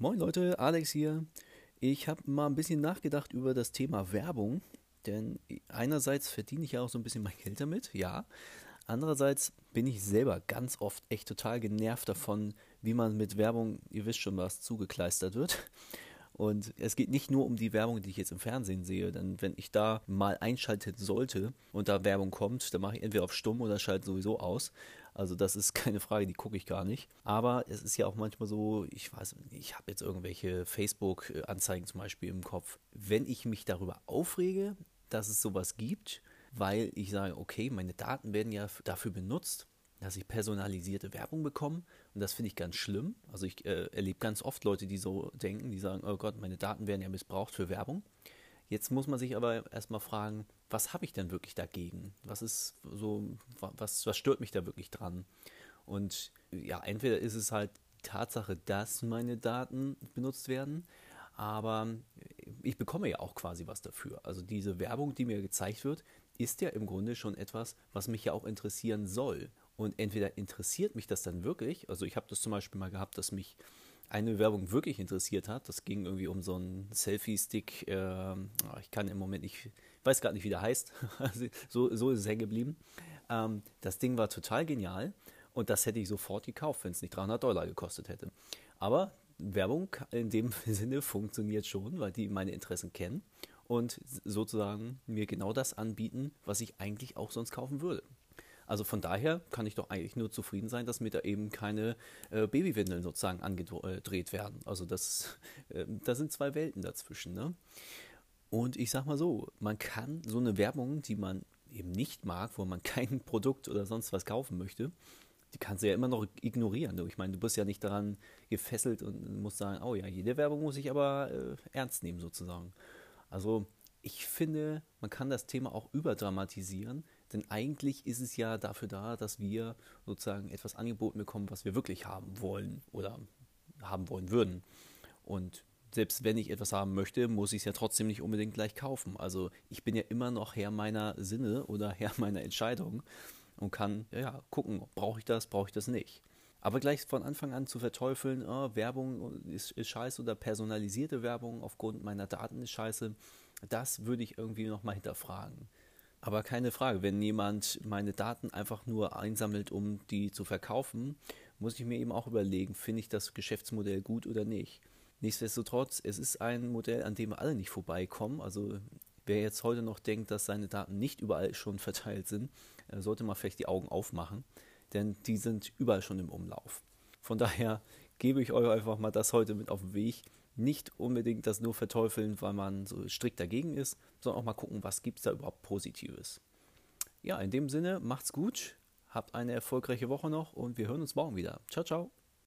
Moin Leute, Alex hier. Ich habe mal ein bisschen nachgedacht über das Thema Werbung, denn einerseits verdiene ich ja auch so ein bisschen mein Geld damit, ja. Andererseits bin ich selber ganz oft echt total genervt davon, wie man mit Werbung, ihr wisst schon was, zugekleistert wird. Und es geht nicht nur um die Werbung, die ich jetzt im Fernsehen sehe, denn wenn ich da mal einschalten sollte und da Werbung kommt, dann mache ich entweder auf stumm oder schalte sowieso aus. Also das ist keine Frage, die gucke ich gar nicht. Aber es ist ja auch manchmal so, ich weiß, ich habe jetzt irgendwelche Facebook-Anzeigen zum Beispiel im Kopf. Wenn ich mich darüber aufrege, dass es sowas gibt, weil ich sage, okay, meine Daten werden ja dafür benutzt, dass ich personalisierte Werbung bekomme. Und das finde ich ganz schlimm. Also ich äh, erlebe ganz oft Leute, die so denken, die sagen, oh Gott, meine Daten werden ja missbraucht für Werbung. Jetzt muss man sich aber erstmal fragen, was habe ich denn wirklich dagegen? Was ist so, was, was stört mich da wirklich dran? Und ja, entweder ist es halt die Tatsache, dass meine Daten benutzt werden, aber ich bekomme ja auch quasi was dafür. Also diese Werbung, die mir gezeigt wird, ist ja im Grunde schon etwas, was mich ja auch interessieren soll. Und entweder interessiert mich das dann wirklich, also ich habe das zum Beispiel mal gehabt, dass mich eine Werbung wirklich interessiert hat. Das ging irgendwie um so einen Selfie-Stick. Äh, ich kann im Moment nicht, weiß gar nicht, wie der heißt. So, so ist es hängen geblieben. Ähm, das Ding war total genial und das hätte ich sofort gekauft, wenn es nicht 300 Dollar gekostet hätte. Aber Werbung in dem Sinne funktioniert schon, weil die meine Interessen kennen und sozusagen mir genau das anbieten, was ich eigentlich auch sonst kaufen würde. Also von daher kann ich doch eigentlich nur zufrieden sein, dass mir da eben keine äh, Babywindeln sozusagen angedreht werden. Also das, äh, da sind zwei Welten dazwischen. Ne? Und ich sag mal so, man kann so eine Werbung, die man eben nicht mag, wo man kein Produkt oder sonst was kaufen möchte, die kannst du ja immer noch ignorieren. Ich meine, du bist ja nicht daran gefesselt und musst sagen, oh ja, jede Werbung muss ich aber äh, ernst nehmen sozusagen. Also ich finde, man kann das Thema auch überdramatisieren, denn eigentlich ist es ja dafür da, dass wir sozusagen etwas angeboten bekommen, was wir wirklich haben wollen oder haben wollen würden. Und selbst wenn ich etwas haben möchte, muss ich es ja trotzdem nicht unbedingt gleich kaufen. Also ich bin ja immer noch Herr meiner Sinne oder Herr meiner Entscheidung und kann ja gucken, brauche ich das, brauche ich das nicht. Aber gleich von Anfang an zu verteufeln, oh, Werbung ist, ist scheiße oder personalisierte Werbung aufgrund meiner Daten ist scheiße, das würde ich irgendwie nochmal hinterfragen. Aber keine Frage, wenn jemand meine Daten einfach nur einsammelt, um die zu verkaufen, muss ich mir eben auch überlegen, finde ich das Geschäftsmodell gut oder nicht. Nichtsdestotrotz, es ist ein Modell, an dem alle nicht vorbeikommen. Also wer jetzt heute noch denkt, dass seine Daten nicht überall schon verteilt sind, äh, sollte mal vielleicht die Augen aufmachen, denn die sind überall schon im Umlauf. Von daher gebe ich euch einfach mal das heute mit auf den Weg nicht unbedingt das nur verteufeln, weil man so strikt dagegen ist, sondern auch mal gucken, was gibt es da überhaupt Positives. Ja, in dem Sinne, macht's gut, habt eine erfolgreiche Woche noch und wir hören uns morgen wieder. Ciao, ciao.